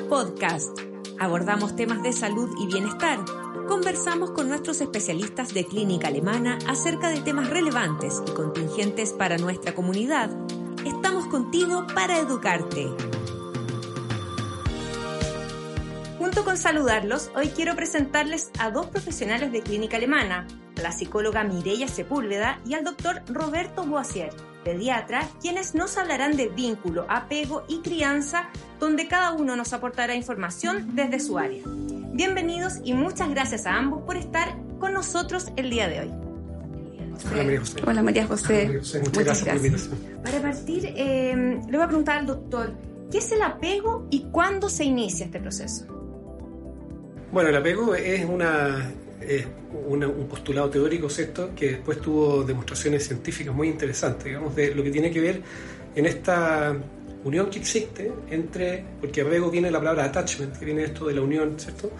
Podcast. Abordamos temas de salud y bienestar. Conversamos con nuestros especialistas de clínica alemana acerca de temas relevantes y contingentes para nuestra comunidad. Estamos contigo para educarte. Junto con saludarlos, hoy quiero presentarles a dos profesionales de clínica alemana, la psicóloga Mireia Sepúlveda y al doctor Roberto Boisier, pediatra, quienes nos hablarán de vínculo, apego y crianza, donde cada uno nos aportará información desde su área. Bienvenidos y muchas gracias a ambos por estar con nosotros el día de hoy. Hola María José. Hola María José. Muchas, Muchas gracias, por la. Para partir, eh, le voy a preguntar al doctor, ¿qué es el apego y cuándo se inicia este proceso? Bueno, el apego es, una, es una- un postulado teórico, ¿cierto?, que después tuvo demostraciones científicas muy interesantes, digamos, de lo que tiene que ver en esta unión que existe entre, porque apego viene la palabra attachment, que viene esto de la unión, ¿cierto?,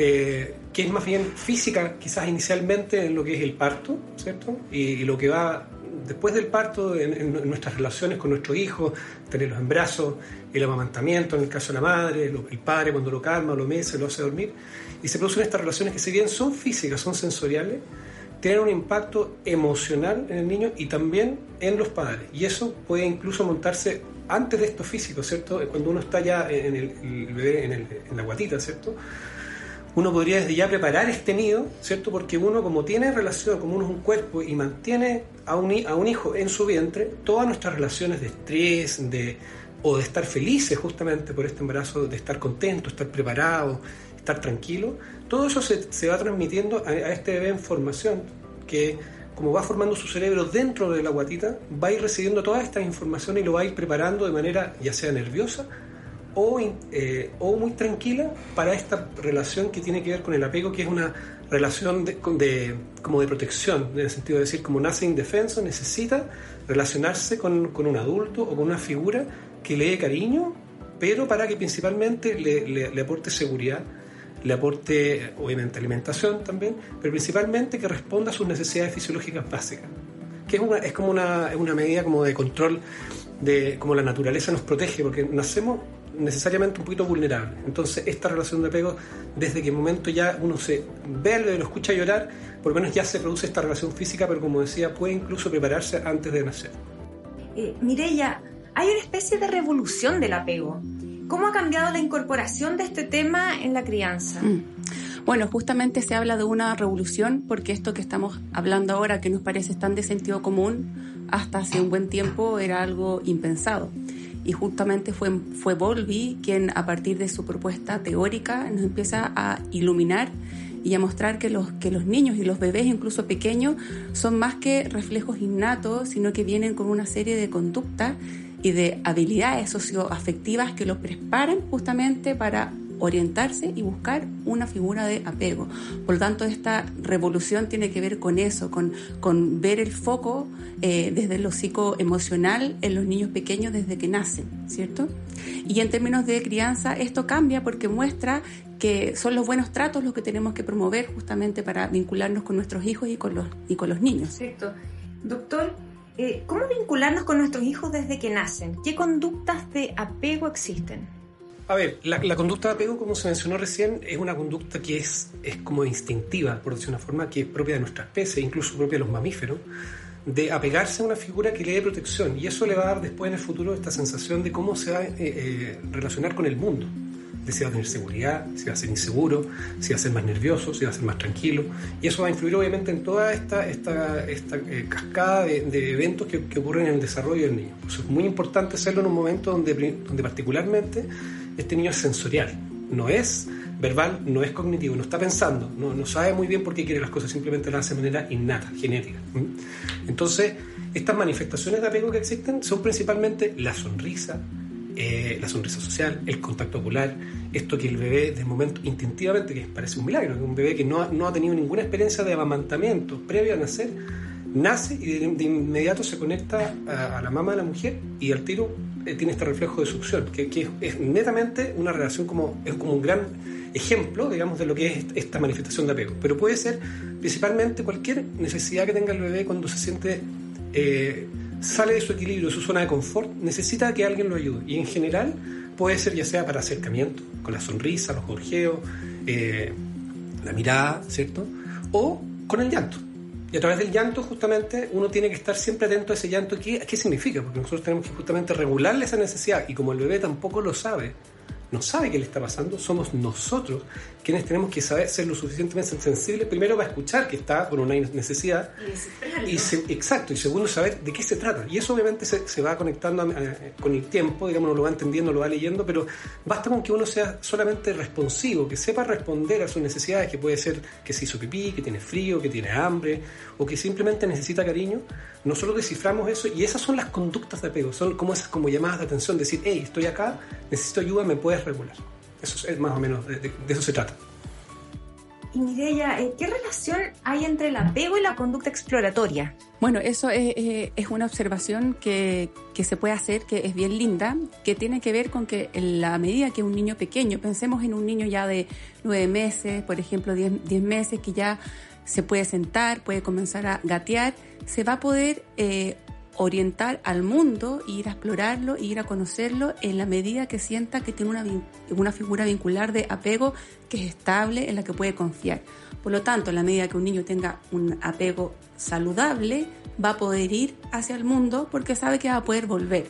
Eh, que es más bien física, quizás inicialmente en lo que es el parto, ¿cierto?, y, y lo que va después del parto en, en nuestras relaciones con nuestros hijos, tenerlos en brazos, el amamantamiento en el caso de la madre, el padre cuando lo calma, lo mece, lo hace dormir, y se producen estas relaciones que si bien son físicas, son sensoriales, tienen un impacto emocional en el niño y también en los padres. Y eso puede incluso montarse antes de esto físico, ¿cierto? Cuando uno está ya en el, el en, el- en la guatita, ¿cierto? Uno podría desde ya preparar este nido, ¿cierto? Porque uno, como tiene relación, como uno es un cuerpo y mantiene a un, a un hijo en su vientre, todas nuestras relaciones de estrés, de, o de estar felices justamente por este embarazo, de estar contento, estar preparado, estar tranquilo, todo eso se, se va transmitiendo a, a este bebé en formación, que como va formando su cerebro dentro de la guatita, va a ir recibiendo toda esta información y lo va a ir preparando de manera ya sea nerviosa o, eh, o muy tranquila para esta relación que tiene que ver con el apego, que es una relación de, como de protección, en el sentido de decir, como nace indefenso, necesita relacionarse con, con un adulto o con una figura que le dé cariño, pero para que principalmente le, le- aporte seguridad, le aporte obviamente alimentación también, pero principalmente que responda a sus necesidades fisiológicas básicas que es, una, es como una, una medida como de control de cómo la naturaleza nos protege, porque nacemos necesariamente un poquito vulnerables. Entonces, esta relación de apego, desde que el momento ya uno se ve lo escucha llorar, por lo menos ya se produce esta relación física, pero como decía, puede incluso prepararse antes de nacer. Eh, Mireia, hay una especie de revolución del apego. ¿Cómo ha cambiado la incorporación de este tema en la crianza? Mm. Bueno, justamente se habla de una revolución porque esto que estamos hablando ahora, que nos parece tan de sentido común, hasta hace un buen tiempo era algo impensado. Y justamente fue, fue quien a partir de su propuesta teórica nos empieza a iluminar y a mostrar que los, que los niños y los bebés, incluso pequeños, son más que reflejos innatos, sino que vienen con una serie de conductas y de habilidades socioafectivas que los preparan justamente para orientarse y buscar una figura de apego. Por lo tanto, esta revolución tiene que ver con eso, con, con ver el foco eh, desde lo psicoemocional en los niños pequeños desde que nacen, ¿cierto? Y en términos de crianza, esto cambia porque muestra que son los buenos tratos los que tenemos que promover justamente para vincularnos con nuestros hijos y con los, y con los niños. Perfecto. Doctor, eh, ¿cómo vincularnos con nuestros hijos desde que nacen? ¿Qué conductas de apego existen? A ver, la, conducta de apego, como se mencionó recién, es una conducta que es, es como instintiva, por decir una forma, que es propia de nuestra especie, incluso propia de los mamíferos, de apegarse a una figura que le dé protección. Y eso le va a dar después en el futuro esta sensación de cómo se va a eh, eh, relacionar con el mundo. De si va a tener seguridad, si va a ser inseguro, si va a ser más nervioso, si va a ser más tranquilo. Y eso va a influir obviamente en toda esta, esta, esta eh, cascada de, eventos que, ocurren en el desarrollo del niño. Es muy importante hacerlo en un momento donde particularmente este niño es sensorial, no es verbal, no es cognitivo, no está pensando, no, sabe muy bien por qué quiere las cosas, simplemente las hace de manera innata, genética. ¿Mm? Entonces, estas manifestaciones de apego que existen son principalmente la sonrisa, eh, la sonrisa social, el contacto ocular, esto que el bebé de momento instintivamente, que parece un milagro, que un bebé que no, ha- no ha tenido ninguna experiencia de amamantamiento previo a nacer, nace y de, inmediato se conecta a, la mama de la mujer y al tiro eh, tiene este reflejo de succión, que, es netamente una relación como, es como un gran ejemplo, digamos, de lo que es esta manifestación de apego. Pero puede ser principalmente cualquier necesidad que tenga el bebé cuando se siente, eh, sale de su equilibrio, de su zona de confort, necesita que alguien lo ayude. Y en general puede ser ya sea para acercamiento, con la sonrisa, los gorjeos, eh, la mirada, ¿cierto? O con el llanto. Y a través del llanto, justamente, uno tiene que estar siempre atento a ese llanto. ¿Qué, ¿Qué significa? Porque nosotros tenemos que justamente regularle esa necesidad. Y como el bebé tampoco lo sabe, no sabe qué le está pasando, somos nosotros quienes tenemos que saber ser lo suficientemente sensibles, primero para escuchar que está con una necesidad, y, exacto, y segundo saber de qué se trata. Y eso obviamente se, va conectando con el tiempo, digamos, lo va entendiendo, lo va leyendo, pero basta con que uno sea solamente responsivo, que sepa responder a sus necesidades, que puede ser que se hizo pipí, que tiene frío, que tiene hambre, o que simplemente necesita cariño, nosotros desciframos eso y esas son las conductas de apego, son como esas como llamadas de atención, decir, hey, estoy acá, necesito ayuda, me puedes regular. Eso es más o menos, de, eso se trata. Y Mireya, eh, ¿qué relación hay entre el apego y la conducta exploratoria? Bueno, eso es, es, una observación que, que, se puede hacer, que es bien linda, que tiene que ver con que en la medida que un niño pequeño, pensemos en un niño ya de nueve meses, por ejemplo, diez, diez meses, que ya se puede sentar, puede comenzar a gatear, se va a poder eh, orientar al mundo, ir a explorarlo, ir a conocerlo en la medida que sienta que tiene una, una figura vincular de apego que es estable, en la que puede confiar. Por lo tanto, en la medida que un niño tenga un apego saludable, va a poder ir hacia el mundo porque sabe que va a poder volver.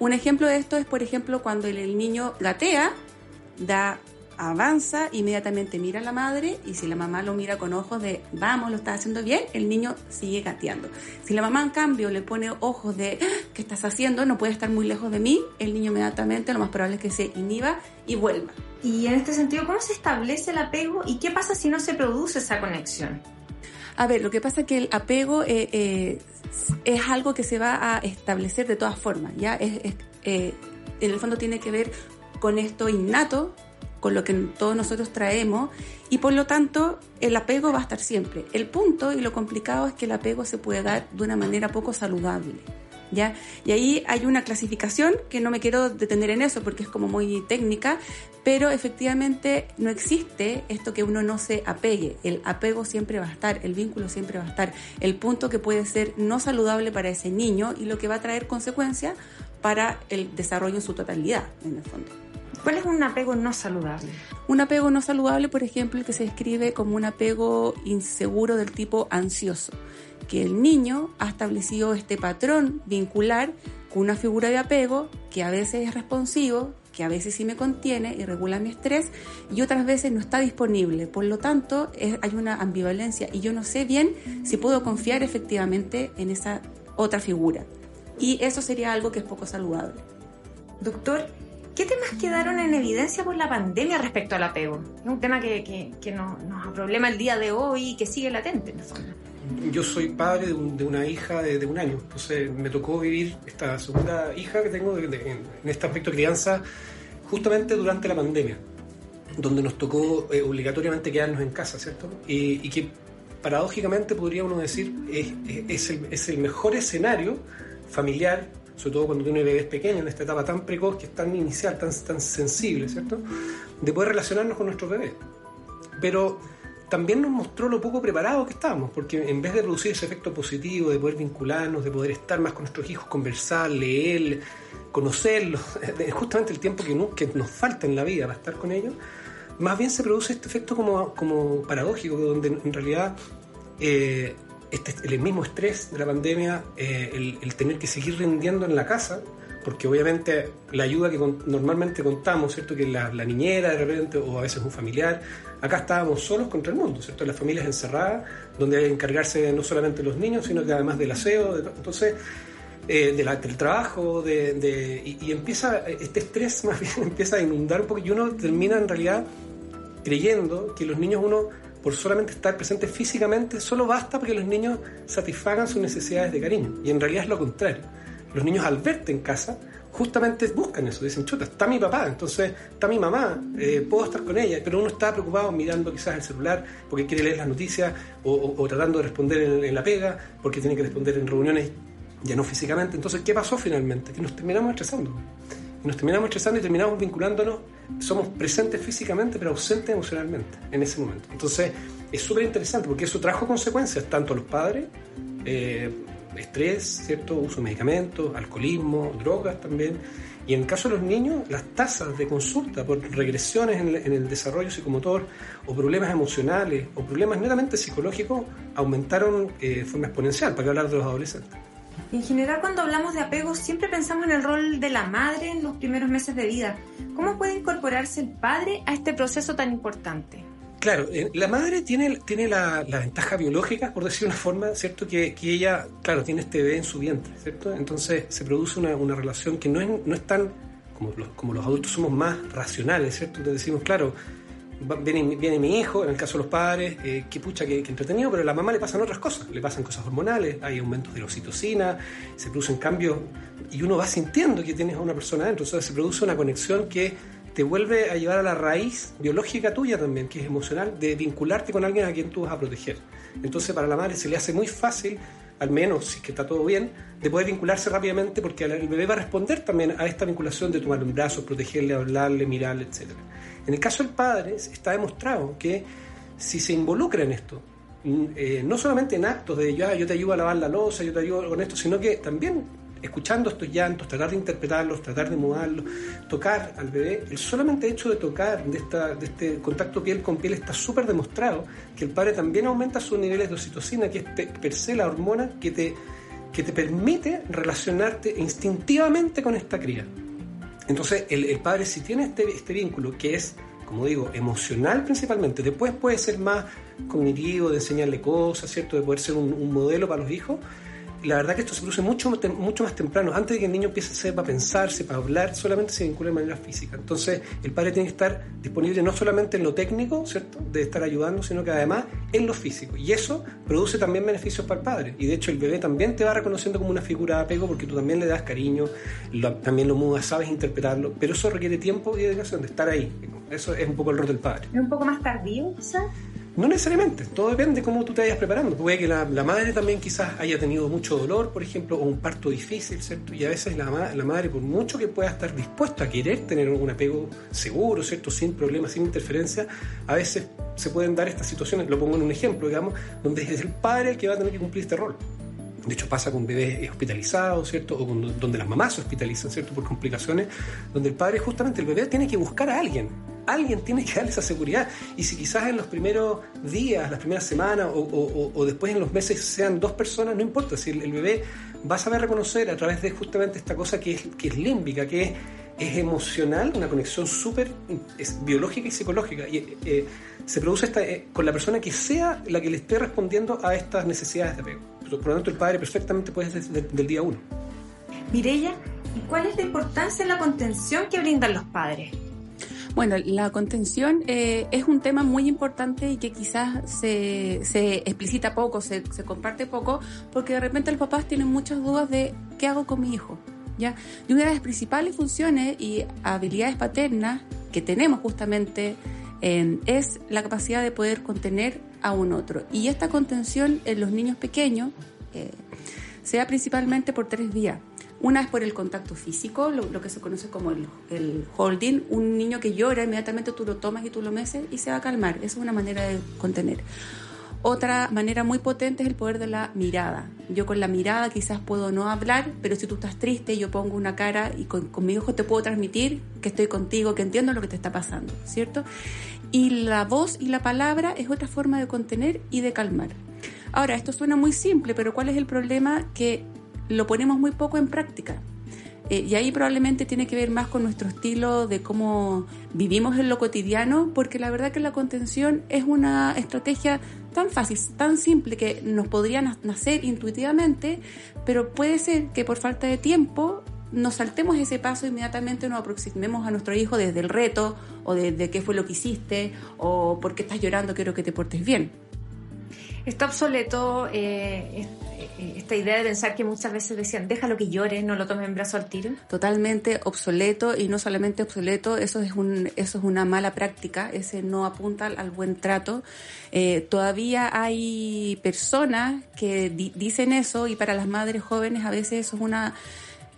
Un ejemplo de esto es, por ejemplo, cuando el niño gatea, da avanza, inmediatamente mira a la madre y si la mamá lo mira con ojos de vamos, lo está haciendo bien, el niño sigue gateando. Si la mamá en cambio le pone ojos de ah, ¿qué estás haciendo? No puede estar muy lejos de mí, el niño inmediatamente lo más probable es que se inhiba y vuelva. Y en este sentido, ¿cómo se establece el apego y qué pasa si no se produce esa conexión? A ver, lo que pasa es que el apego eh, eh, es algo que se va a establecer de todas formas, ¿ya? Es, eh, en el fondo tiene que ver con esto innato con lo que todos nosotros traemos y por lo tanto el apego va a estar siempre. El punto y lo complicado es que el apego se puede dar de una manera poco saludable. ¿Ya? Y ahí hay una clasificación que no me quiero detener en eso porque es como muy técnica, pero efectivamente no existe esto que uno no se apegue. El apego siempre va a estar, el vínculo siempre va a estar. El punto que puede ser no saludable para ese niño y lo que va a traer consecuencias para el desarrollo en su totalidad, en el fondo. ¿Cuál es un apego no saludable? Un apego no saludable, por ejemplo, el que se describe como un apego inseguro del tipo ansioso, que el niño ha establecido este patrón vincular con una figura de apego que a veces es responsivo, que a veces sí me contiene y regula mi estrés y otras veces no está disponible. Por lo tanto, hay una ambivalencia y yo no sé bien si puedo confiar efectivamente en esa otra figura. Y eso sería algo que es poco saludable. Doctor, ¿Qué temas quedaron en evidencia por la pandemia respecto al apego? Es un tema que, que, nos, nos problema el día de hoy y que sigue latente en Yo soy padre de, una hija de, un año, entonces me tocó vivir esta segunda hija que tengo en, este aspecto de crianza justamente durante la pandemia, donde nos tocó eh, obligatoriamente quedarnos en casa, ¿cierto? Y, que paradójicamente podría uno decir es, es, el, es el mejor escenario familiar sobre todo cuando tiene bebés pequeños, en esta etapa tan precoz, que es tan inicial, tan, tan sensible, ¿cierto? De poder relacionarnos con nuestros bebés. Pero también nos mostró lo poco preparados que estábamos, porque en vez de producir ese efecto positivo, de poder vincularnos, de poder estar más con nuestros hijos, conversar, leer, conocerlos, justamente el tiempo que nos, que nos falta en la vida para estar con ellos, más bien se produce este efecto como, como paradójico, donde en realidad eh, este, el mismo estrés de la pandemia, eh, el, tener que seguir rindiendo en la casa, porque obviamente la ayuda que normalmente contamos, ¿cierto? Que la, niñera de repente, o a veces un familiar, acá estábamos solos contra el mundo, ¿cierto? Las familias encerradas, donde hay que encargarse no solamente de los niños, sino que además del aseo, entonces, eh, del trabajo, de, y, y, empieza, este estrés más bien empieza a inundar un poco y uno termina en realidad creyendo que los niños uno por solamente estar presente físicamente, solo basta para que los niños satisfagan sus necesidades de cariño. Y en realidad es lo contrario. Los niños al verte en casa, justamente buscan eso, dicen, chuta, está mi papá, entonces está mi mamá, eh, puedo estar con ella, pero uno está preocupado mirando quizás el celular porque quiere leer las noticias o, tratando de responder en, la pega, porque tiene que responder en reuniones ya no físicamente. Entonces, ¿qué pasó finalmente? Que nos terminamos estresando. nos terminamos estresando y terminamos vinculándonos somos presentes físicamente pero ausentes emocionalmente en ese momento. Entonces es súper interesante porque eso trajo consecuencias tanto a los padres, eh, estrés, ¿cierto? Uso de medicamentos, alcoholismo, drogas también. Y en el caso de los niños, las tasas de consulta por regresiones en el, desarrollo psicomotor o problemas emocionales o problemas netamente psicológicos aumentaron eh, de forma exponencial, para hablar de los adolescentes. En general, cuando hablamos de apego, siempre pensamos en el rol de la madre en los primeros meses de vida. ¿Cómo puede incorporarse el padre a este proceso tan importante? Claro, eh, la madre tiene, tiene la, ventaja biológica, por decir una forma, ¿cierto? Que, que, ella, claro, tiene este bebé en su vientre, ¿cierto? Entonces se produce una, una relación que no es, no es tan, como los, como los adultos somos más racionales, ¿cierto? Entonces decimos, claro, viene, viene mi hijo, en el caso de los padres, eh, que pucha, que, entretenido, pero a la mamá le pasan otras cosas, le pasan cosas hormonales, hay aumentos de la oxitocina, se producen cambios y uno va sintiendo que tienes a una persona adentro, o se produce una conexión que te vuelve a llevar a la raíz biológica tuya también, que es emocional, de vincularte con alguien a quien tú vas a proteger. Entonces para la madre se le hace muy fácil, al menos si es que está todo bien, de poder vincularse rápidamente porque el bebé va a responder también a esta vinculación de tomarle un brazo, protegerle, hablarle, mirarle, etc. En el caso del padre está demostrado que si se involucra en esto, mm, eh, no solamente en actos de yo te ayudo a lavar la losa, yo te ayudo con esto, sino que también escuchando estos llantos, tratar de interpretarlos, tratar de mudarlos, tocar al bebé, el solamente hecho de tocar, de, esta, de este contacto piel con piel, está súper demostrado que el padre también aumenta sus niveles de oxitocina, que es per se la hormona que te, que te permite relacionarte instintivamente con esta cría. Entonces, el, padre, si tiene este, este vínculo, que es, como digo, emocional principalmente, después puede ser más cognitivo, de enseñarle cosas, ¿cierto? De poder ser un, un modelo para los hijos, la verdad que esto se produce mucho, mucho más temprano, antes de que el niño empiece a sepa pensar, sepa hablar, solamente se vincula de manera física. Entonces, el padre tiene que estar disponible no solamente en lo técnico, ¿cierto?, de estar ayudando, sino que además en lo físico. Y eso produce también beneficios para el padre. Y de hecho, el bebé también te va reconociendo como una figura de apego porque tú también le das cariño, también lo mudas, sabes interpretarlo, pero eso requiere tiempo y dedicación de estar ahí. Eso es un poco el rol del padre. ¿Es un poco más tardío, quizás? No necesariamente, todo depende de cómo tú te vayas preparando. Puede que la, madre también quizás haya tenido mucho dolor, por ejemplo, o un parto difícil, ¿cierto? Y a veces la, la madre, por mucho que pueda estar dispuesta a querer tener un apego seguro, ¿cierto? Sin problemas, sin interferencia, a veces se pueden dar estas situaciones, lo pongo en un ejemplo, digamos, donde es el padre el que va a tener que cumplir este rol. De hecho, pasa con bebés hospitalizados, ¿cierto? O donde las mamás se hospitalizan, ¿cierto? Por complicaciones, donde el padre, justamente el bebé, tiene que buscar a alguien alguien tiene que darle esa seguridad. Y si quizás en los primeros días, las primeras semanas o, después en los meses sean dos personas, no importa. Si el, bebé va a saber reconocer a través de justamente esta cosa que es, que es límbica, que es, emocional, una conexión súper biológica y psicológica. Y eh, se produce eh, con la persona que sea la que le esté respondiendo a estas necesidades de apego. Por lo tanto, el padre perfectamente puede desde del día uno. Mirella, ¿y cuál es la importancia de la contención que brindan los padres? Bueno, la contención eh, es un tema muy importante y que quizás se, se explicita poco, se, se, comparte poco, porque de repente los papás tienen muchas dudas de qué hago con mi hijo. ¿ya? Y una de las principales funciones y habilidades paternas que tenemos justamente es la capacidad de poder contener a un otro. Y esta contención en los niños pequeños eh, se da principalmente por tres vías. Una es por el contacto físico, lo, que se conoce como el, holding. Un niño que llora, inmediatamente tú lo tomas y tú lo meces y se va a calmar. Esa es una manera de contener. Otra manera muy potente es el poder de la mirada. Yo con la mirada quizás puedo no hablar, pero si tú estás triste, yo pongo una cara y con, con mi ojo te puedo transmitir que estoy contigo, que entiendo lo que te está pasando, ¿cierto? Y la voz y la palabra es otra forma de contener y de calmar. Ahora, esto suena muy simple, pero ¿cuál es el problema? Que lo ponemos muy poco en práctica. Eh, y ahí probablemente tiene que ver más con nuestro estilo de cómo vivimos en lo cotidiano, porque la verdad que la contención es una estrategia tan fácil, tan simple que nos podría nacer intuitivamente, pero puede ser que por falta de tiempo nos saltemos ese paso e inmediatamente nos aproximemos a nuestro hijo desde el reto o desde qué fue lo que hiciste o por qué estás llorando, quiero que te portes bien. Está obsoleto eh, esta idea de pensar que muchas veces decían, déjalo que llore, no lo tome en brazo al tiro. Totalmente obsoleto y no solamente obsoleto, eso es, un, eso es una mala práctica, ese no apunta al, buen trato. Eh, todavía hay personas que dicen eso y para las madres jóvenes a veces eso es una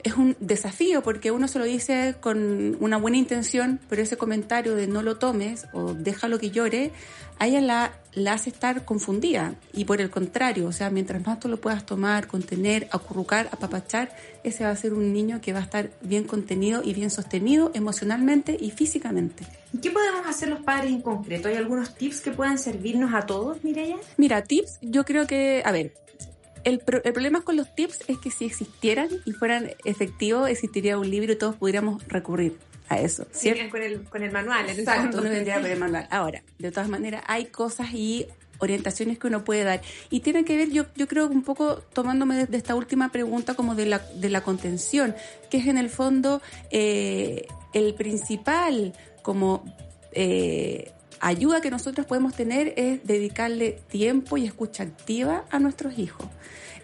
es un desafío porque uno se lo dice con una buena intención, pero ese comentario de no lo tomes o déjalo que llore, a ella la, la hace estar confundida. Y por el contrario, o sea, mientras más tú lo puedas tomar, contener, acurrucar, apapachar, ese va a ser un niño que va a estar bien contenido y bien sostenido emocionalmente y físicamente. ¿Qué podemos hacer los padres en concreto? ¿Hay algunos tips que puedan servirnos a todos, Mireya? Mira, tips, yo creo que, a ver, el, el, problema con los tips es que si existieran y fueran efectivos, existiría un libro y todos pudiéramos recurrir a eso. ¿cierto? con, el, con el manual, exacto. No vendría con el manual. Ahora, de todas maneras, hay cosas y orientaciones que uno puede dar. Y tiene que ver, yo, yo creo, un poco tomándome de, esta última pregunta como de la, de la contención, que es en el fondo eh, el principal como... Eh, ayuda que nosotros podemos tener es dedicarle tiempo y escucha activa a nuestros hijos.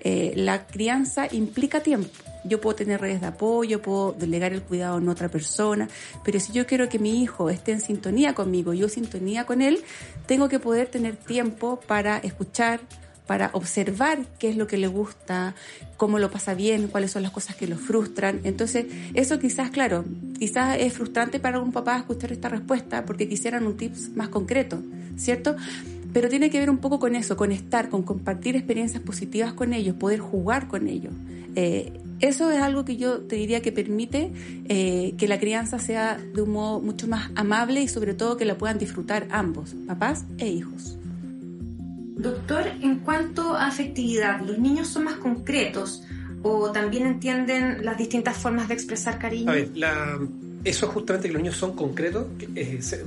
Eh, la crianza implica tiempo. Yo puedo tener redes de apoyo, puedo delegar el cuidado en otra persona, pero si yo quiero que mi hijo esté en sintonía conmigo, yo sintonía con él, tengo que poder tener tiempo para escuchar, para observar qué es lo que le gusta, cómo lo pasa bien, cuáles son las cosas que lo frustran. Entonces, eso quizás, claro, quizás es frustrante para un papá escuchar esta respuesta porque quisieran un tips más concreto, ¿cierto? Pero tiene que ver un poco con eso, con estar, con compartir experiencias positivas con ellos, poder jugar con ellos. Eh, eso es algo que yo te diría que permite eh, que la crianza sea de un modo mucho más amable y sobre todo que la puedan disfrutar ambos, papás e hijos. Doctor, en cuanto a afectividad, ¿los niños son más concretos o también entienden las distintas formas de expresar cariño? Eso es justamente que los niños son concretos.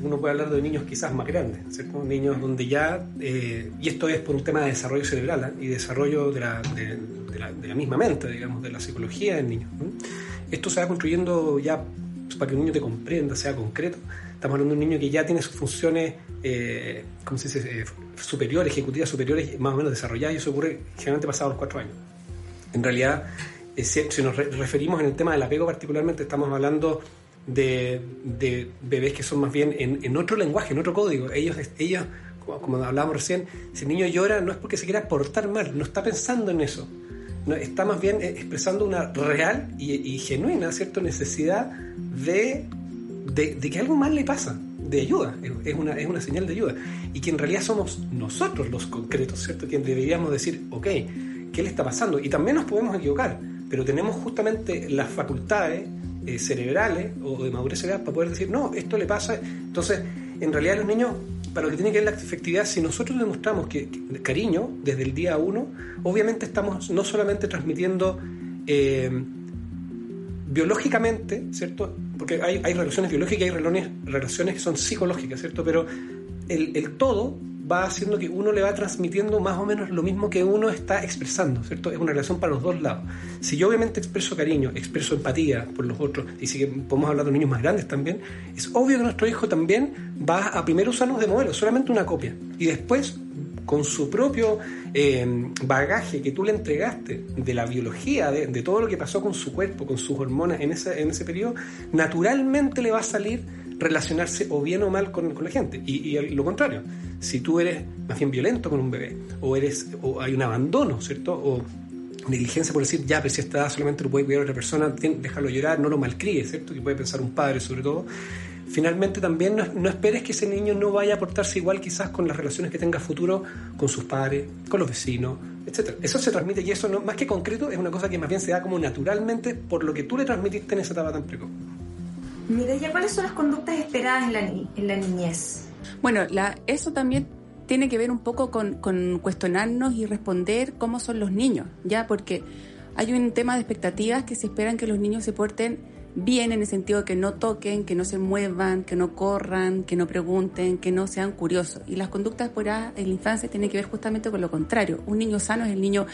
uno puede hablar de niños quizás más grandes. Niños donde ya, eh, y esto es por un tema de desarrollo cerebral ¿eh? y desarrollo de la, misma mente, digamos, de la psicología del niño. Esto se va construyendo ya para que el niño te comprenda, sea concreto. Estamos hablando de un niño que ya tiene sus funciones, eh, ¿cómo se dice?, eh, superiores, ejecutivas superiores, más o menos desarrolladas, y eso ocurre generalmente pasados los cuatro años. En realidad, eh, si, nos referimos en el tema del apego particularmente, estamos hablando de, bebés que son más bien en, otro lenguaje, en otro código. Ellos, ellos como, hablábamos recién, si el niño llora no es porque se quiera portar mal, no está pensando en eso. Está más bien expresando una real y, y genuina ¿cierto? necesidad de de, que algo mal le pasa, de ayuda, es una, es una señal de ayuda. Y que en realidad somos nosotros los concretos, ¿cierto? Quien deberíamos decir, ok, ¿qué le está pasando? Y también nos podemos equivocar, pero tenemos justamente las facultades eh, cerebrales o de madurez cerebral para poder decir, no, esto le pasa. Entonces, en realidad los niños, para lo que tiene que ver la efectividad, si nosotros demostramos que, cariño desde el día uno, obviamente estamos no solamente transmitiendo... Eh, biológicamente, ¿cierto? Porque hay, relaciones biológicas y hay relaciones, relaciones que son psicológicas, ¿cierto? Pero el, el, todo va haciendo que uno le va transmitiendo más o menos lo mismo que uno está expresando, ¿cierto? Es una relación para los dos lados. Si yo obviamente expreso cariño, expreso empatía por los otros, y si podemos hablar de niños más grandes también, es obvio que nuestro hijo también va a primero usarnos de modelo, solamente una copia, y después con su propio eh, bagaje que tú le entregaste de la biología, de, todo lo que pasó con su cuerpo, con sus hormonas en ese, en ese periodo, naturalmente le va a salir relacionarse o bien o mal con, la gente. Y, lo contrario, si tú eres más bien violento con un bebé, o, eres, o hay un abandono, ¿cierto? O negligencia por decir, ya, pero si edad solamente lo puede cuidar otra persona, déjalo llorar, no lo malcríes, ¿cierto? Que puede pensar un padre sobre todo finalmente también no, esperes que ese niño no vaya a portarse igual quizás con las relaciones que tenga futuro con sus padres, con los vecinos, etc. Eso se transmite y eso no, más que concreto es una cosa que más bien se da como naturalmente por lo que tú le transmitiste en esa etapa tan precoz. Mireya, ¿cuáles son las conductas esperadas en la, en la niñez? Bueno, la, eso también tiene que ver un poco con, con cuestionarnos y responder cómo son los niños, ¿ya? Porque hay un tema de expectativas que se esperan que los niños se porten bien en el sentido de que no toquen, que no se muevan, que no corran, que no pregunten, que no sean curiosos. Y las conductas por en la infancia tienen que ver justamente con lo contrario. Un niño sano es el niño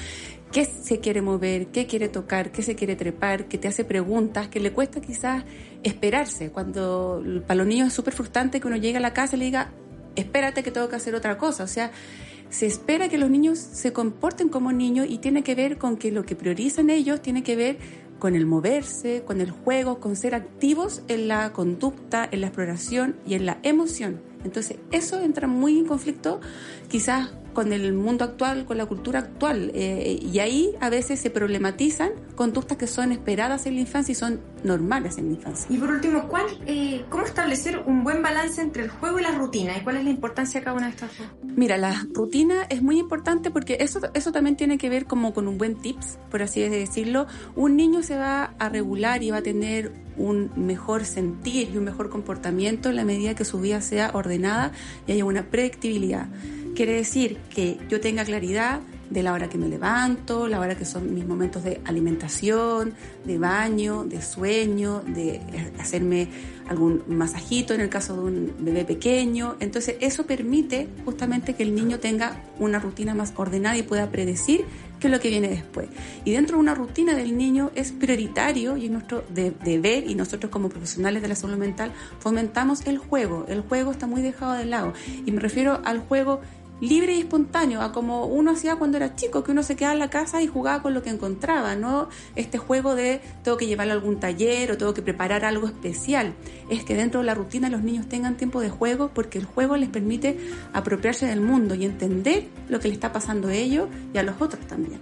que se quiere mover, que quiere tocar, que se quiere trepar, que te hace preguntas, que le cuesta quizás esperarse. Cuando para los niños es súper frustrante que uno llegue a la casa y le diga, espérate que tengo que hacer otra cosa. O sea, se espera que los niños se comporten como niños y tiene que ver con que lo que priorizan ellos tiene que ver con el moverse, con el juego, con ser activos en la conducta, en la exploración y en la emoción. Entonces eso entra muy en conflicto quizás con el mundo actual, con la cultura actual. Eh, y ahí a veces se problematizan conductas que son esperadas en la infancia y son normales en la infancia. Y por último, ¿cuál, eh, ¿cómo establecer un buen balance entre el juego y la rutina? ¿Y cuál es la importancia de cada una de estas dos? Mira, la rutina es muy importante porque eso, eso también tiene que ver como con un buen tips, por así decirlo. Un niño se va a regular y va a tener un mejor sentir y un mejor comportamiento en la medida que su vida sea ordenada y haya una predictibilidad. Quiere decir que yo tenga claridad de la hora que me levanto, la hora que son mis momentos de alimentación, de baño, de sueño, de hacerme algún masajito en el caso de un bebé pequeño. Entonces eso permite justamente que el niño tenga una rutina más ordenada y pueda predecir qué es lo que viene después. Y dentro de una rutina del niño es prioritario y es nuestro deber y nosotros como profesionales de la salud mental fomentamos el juego. El juego está muy dejado de lado y me refiero al juego libre y espontáneo, a como uno hacía cuando era chico, que uno se quedaba en la casa y jugaba con lo que encontraba, no este juego de tengo que llevarlo a algún taller o tengo que preparar algo especial. Es que dentro de la rutina los niños tengan tiempo de juego porque el juego les permite apropiarse del mundo y entender lo que le está pasando a ellos y a los otros también.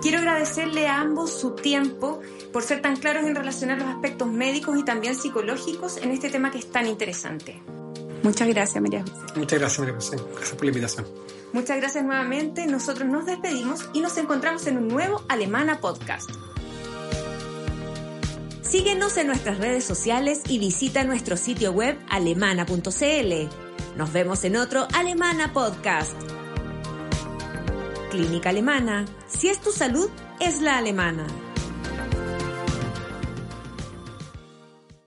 Quiero agradecerle a ambos su tiempo por ser tan claros en relacionar los aspectos médicos y también psicológicos en este tema que es tan interesante. Muchas gracias, María José. Muchas gracias, María José. Gracias por la invitación. Muchas gracias nuevamente. Nosotros nos despedimos y nos encontramos en un nuevo Alemana Podcast. Síguenos en nuestras redes sociales y visita nuestro sitio web alemana.cl. Nos vemos en otro Alemana Podcast. Clínica Alemana. Si es tu salud, es la alemana.